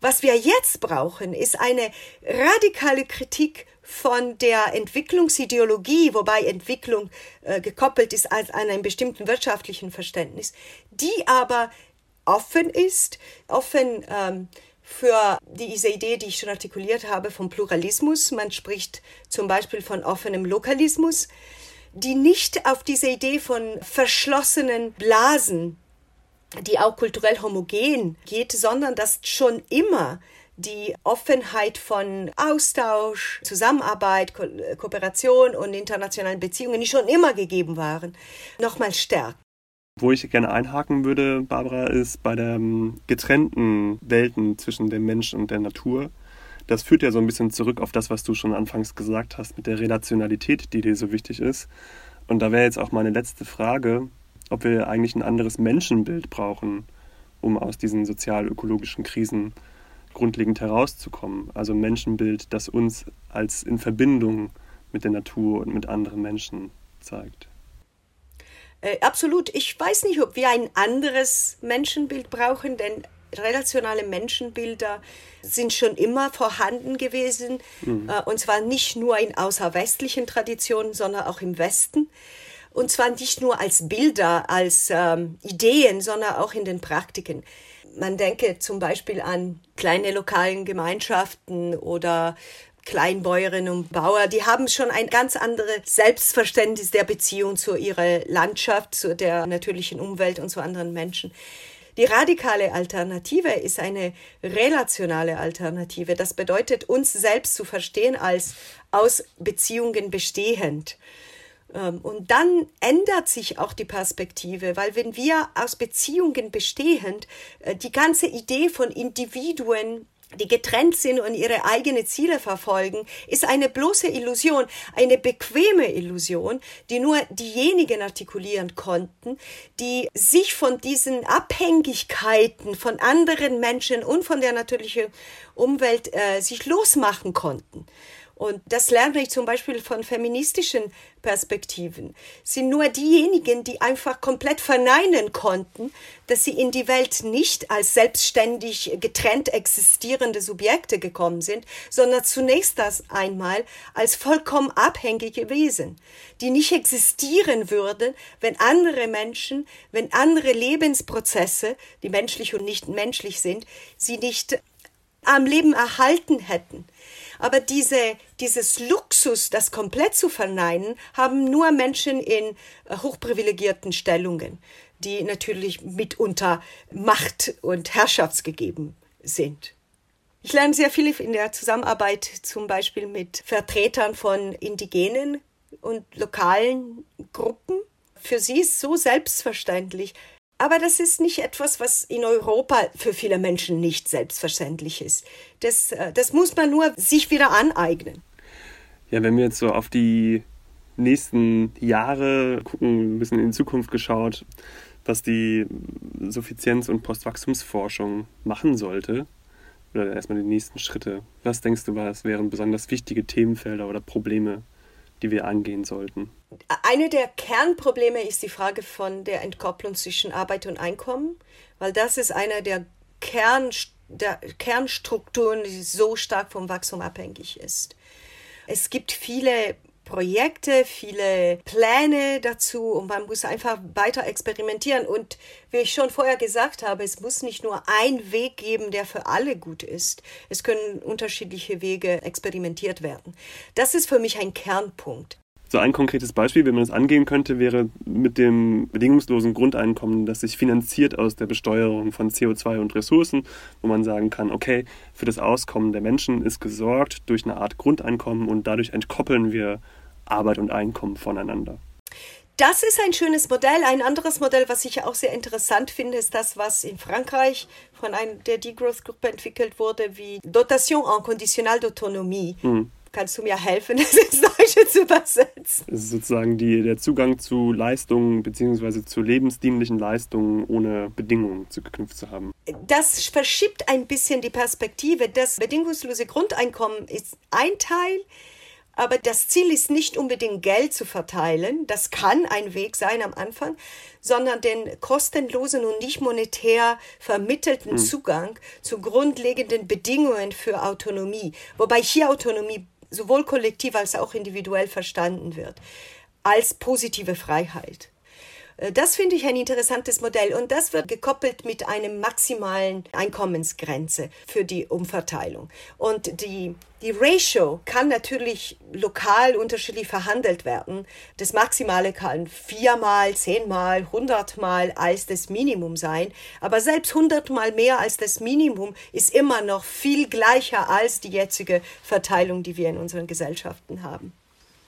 Was wir jetzt brauchen, ist eine radikale Kritik von der Entwicklungsideologie, wobei Entwicklung äh, gekoppelt ist als an einem bestimmten wirtschaftlichen Verständnis, die aber offen ist, offen ähm, für diese Idee, die ich schon artikuliert habe, vom Pluralismus. Man spricht zum Beispiel von offenem Lokalismus, die nicht auf diese Idee von verschlossenen Blasen, die auch kulturell homogen geht, sondern dass schon immer die Offenheit von Austausch, Zusammenarbeit, Ko Kooperation und internationalen Beziehungen, die schon immer gegeben waren, nochmal stärkt. Wo ich gerne einhaken würde, Barbara, ist bei der ähm, getrennten Welten zwischen dem Menschen und der Natur. Das führt ja so ein bisschen zurück auf das, was du schon anfangs gesagt hast mit der Relationalität, die dir so wichtig ist. Und da wäre jetzt auch meine letzte Frage, ob wir eigentlich ein anderes Menschenbild brauchen, um aus diesen sozial-ökologischen Krisen grundlegend herauszukommen. Also ein Menschenbild, das uns als in Verbindung mit der Natur und mit anderen Menschen zeigt. Äh, absolut. Ich weiß nicht, ob wir ein anderes Menschenbild brauchen, denn relationale Menschenbilder sind schon immer vorhanden gewesen, mhm. äh, und zwar nicht nur in außerwestlichen Traditionen, sondern auch im Westen. Und zwar nicht nur als Bilder, als ähm, Ideen, sondern auch in den Praktiken. Man denke zum Beispiel an kleine lokalen Gemeinschaften oder Kleinbäuerinnen und Bauer, die haben schon ein ganz anderes Selbstverständnis der Beziehung zu ihrer Landschaft, zu der natürlichen Umwelt und zu anderen Menschen. Die radikale Alternative ist eine relationale Alternative. Das bedeutet, uns selbst zu verstehen als aus Beziehungen bestehend. Ähm, und dann ändert sich auch die Perspektive, weil wenn wir aus Beziehungen bestehend äh, die ganze Idee von Individuen die getrennt sind und ihre eigenen Ziele verfolgen, ist eine bloße Illusion, eine bequeme Illusion, die nur diejenigen artikulieren konnten, die sich von diesen Abhängigkeiten von anderen Menschen und von der natürlichen Umwelt äh, sich losmachen konnten. Und das lerne ich zum Beispiel von feministischen Perspektiven. Sind nur diejenigen, die einfach komplett verneinen konnten, dass sie in die Welt nicht als selbstständig getrennt existierende Subjekte gekommen sind, sondern zunächst das einmal als vollkommen abhängige Wesen, die nicht existieren würden, wenn andere Menschen, wenn andere Lebensprozesse, die menschlich und nicht menschlich sind, sie nicht am Leben erhalten hätten. Aber diese, dieses Luxus, das komplett zu verneinen, haben nur Menschen in äh, hochprivilegierten Stellungen, die natürlich mitunter Macht und Herrschaftsgegeben sind. Ich lerne sehr viel in der Zusammenarbeit zum Beispiel mit Vertretern von indigenen und lokalen Gruppen. Für sie ist so selbstverständlich, aber das ist nicht etwas, was in Europa für viele Menschen nicht selbstverständlich ist. Das, äh, das muss man nur sich wieder aneignen. Ja, wenn wir jetzt so auf die nächsten Jahre gucken, ein bisschen in die Zukunft geschaut, was die Suffizienz- und Postwachstumsforschung machen sollte, oder erstmal die nächsten Schritte. Was denkst du, was wären besonders wichtige Themenfelder oder Probleme, die wir angehen sollten? Eine der Kernprobleme ist die Frage von der Entkopplung zwischen Arbeit und Einkommen, weil das ist einer der, Kern, der Kernstrukturen, die so stark vom Wachstum abhängig ist. Es gibt viele Projekte, viele Pläne dazu und man muss einfach weiter experimentieren. Und wie ich schon vorher gesagt habe, es muss nicht nur ein Weg geben, der für alle gut ist. Es können unterschiedliche Wege experimentiert werden. Das ist für mich ein Kernpunkt. So ein konkretes Beispiel, wie man das angehen könnte, wäre mit dem bedingungslosen Grundeinkommen, das sich finanziert aus der Besteuerung von CO2 und Ressourcen, wo man sagen kann, okay, für das Auskommen der Menschen ist gesorgt durch eine Art Grundeinkommen und dadurch entkoppeln wir Arbeit und Einkommen voneinander. Das ist ein schönes Modell. Ein anderes Modell, was ich auch sehr interessant finde, ist das, was in Frankreich von einer der Degrowth-Gruppe entwickelt wurde, wie Dotation en Conditional d'Autonomie. Mhm. Kannst du mir helfen, das ins Deutsche zu übersetzen? Das ist sozusagen die, der Zugang zu Leistungen bzw. zu lebensdienlichen Leistungen ohne Bedingungen zu geknüpft zu haben. Das verschiebt ein bisschen die Perspektive. Das bedingungslose Grundeinkommen ist ein Teil, aber das Ziel ist nicht unbedingt Geld zu verteilen, das kann ein Weg sein am Anfang, sondern den kostenlosen und nicht monetär vermittelten mhm. Zugang zu grundlegenden Bedingungen für Autonomie, wobei hier Autonomie sowohl kollektiv als auch individuell verstanden wird, als positive Freiheit. Äh, das finde ich ein interessantes Modell und das wird gekoppelt mit einem maximalen Einkommensgrenze für die Umverteilung. Und die, die Ratio kann natürlich lokal unterschiedlich verhandelt werden. Das Maximale kann viermal, zehnmal, hundertmal als das Minimum sein. Aber selbst hundertmal mehr als das Minimum ist immer noch viel gleicher als die jetzige Verteilung, die wir in unseren Gesellschaften haben.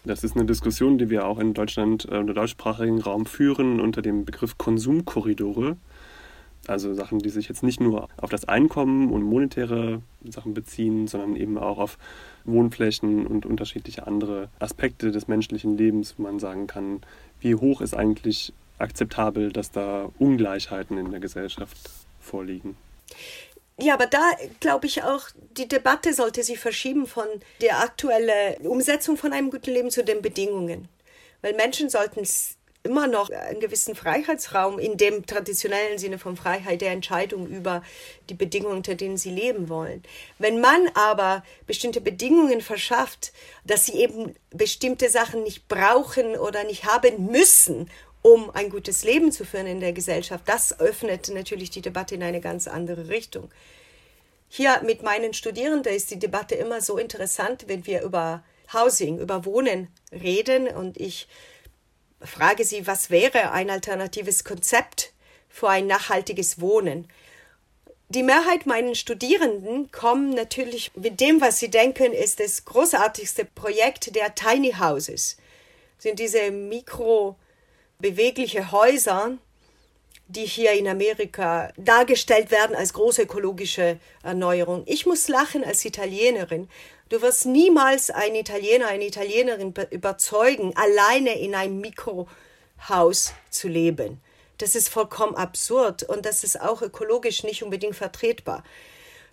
Das ist eine Diskussion, die wir auch in Deutschland äh, im deutschsprachigen Raum führen unter dem Begriff Konsumkorridore. Also Sachen, die sich jetzt nicht nur auf das Einkommen und monetäre Sachen beziehen, sondern eben auch auf Wohnflächen und unterschiedliche andere Aspekte des menschlichen Lebens, wo man sagen kann, wie hoch ist eigentlich akzeptabel, dass da Ungleichheiten in der Gesellschaft vorliegen. Ja, aber da glaube ich auch, die Debatte sollte sich verschieben von der aktuellen Umsetzung von einem guten Leben zu den Bedingungen. Weil Menschen sollten immer noch einen gewissen Freiheitsraum in dem traditionellen Sinne von Freiheit der Entscheidung über die Bedingungen, unter denen sie leben wollen. Wenn man aber bestimmte Bedingungen verschafft, dass sie eben bestimmte Sachen nicht brauchen oder nicht haben müssen, um ein gutes Leben zu führen in der Gesellschaft, das öffnet natürlich die Debatte in eine ganz andere Richtung. Hier mit meinen Studierenden ist die Debatte immer so interessant, wenn wir über Housing, über Wohnen reden und ich frage sie, was wäre ein alternatives Konzept für ein nachhaltiges Wohnen? Die Mehrheit meiner Studierenden kommen natürlich mit dem, was sie denken, ist das großartigste Projekt der Tiny Houses. Sind diese Mikro bewegliche Häuser, die hier in Amerika dargestellt werden als große ökologische Erneuerung. Ich muss lachen als Italienerin. Du wirst niemals einen Italiener, eine Italienerin überzeugen, alleine in einem Mikrohaus zu leben. Das ist vollkommen absurd und das ist auch ökologisch nicht unbedingt vertretbar.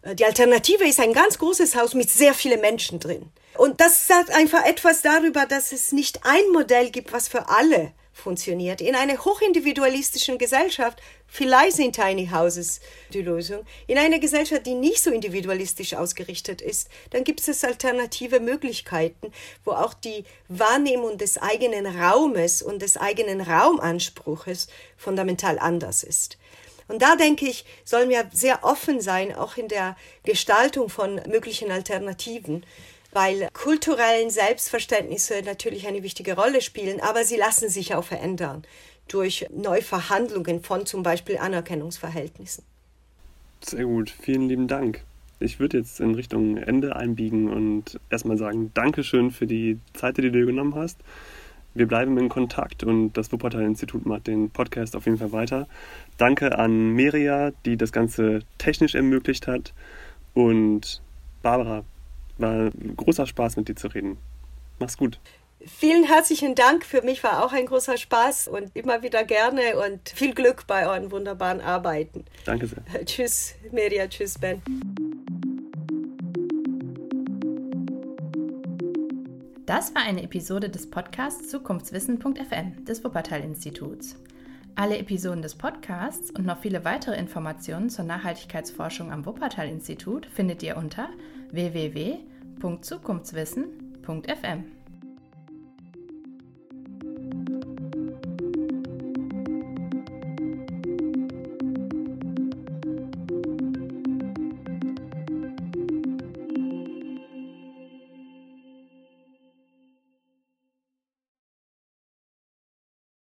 Äh, die Alternative ist ein ganz großes Haus mit sehr vielen Menschen drin. Und das sagt einfach etwas darüber, dass es nicht ein Modell gibt, was für alle funktioniert. In einer hochindividualistischen Gesellschaft, vielleicht sind Tiny Houses die Lösung. In einer Gesellschaft, die nicht so individualistisch ausgerichtet ist, dann gibt es alternative Möglichkeiten, wo auch die Wahrnehmung des eigenen Raumes und des eigenen Raumanspruches fundamental anders ist. Und da denke ich, sollen wir sehr offen sein, auch in der Gestaltung von möglichen Alternativen weil kulturellen Selbstverständnisse natürlich eine wichtige Rolle spielen, aber sie lassen sich auch verändern durch Neuverhandlungen von zum Beispiel Anerkennungsverhältnissen. Sehr gut, vielen lieben Dank. Ich würde jetzt in Richtung Ende einbiegen und erstmal sagen, Dankeschön für die Zeit, die du dir genommen hast. Wir bleiben in Kontakt und das Wuppertal-Institut macht den Podcast auf jeden Fall weiter. Danke an Meria, die das Ganze technisch ermöglicht hat. Und Barbara, war ein großer Spaß, mit dir zu reden. Mach's gut. Vielen herzlichen Dank. Für mich war auch ein großer Spaß und immer wieder gerne und viel Glück bei euren wunderbaren Arbeiten. Danke sehr. Tschüss, Meria. Tschüss, Ben. Das war eine Episode des Podcasts Zukunftswissen.fm des Wuppertal-Instituts. Alle Episoden des Podcasts und noch viele weitere Informationen zur Nachhaltigkeitsforschung am Wuppertal-Institut findet ihr unter www.zukunftswissen.fm.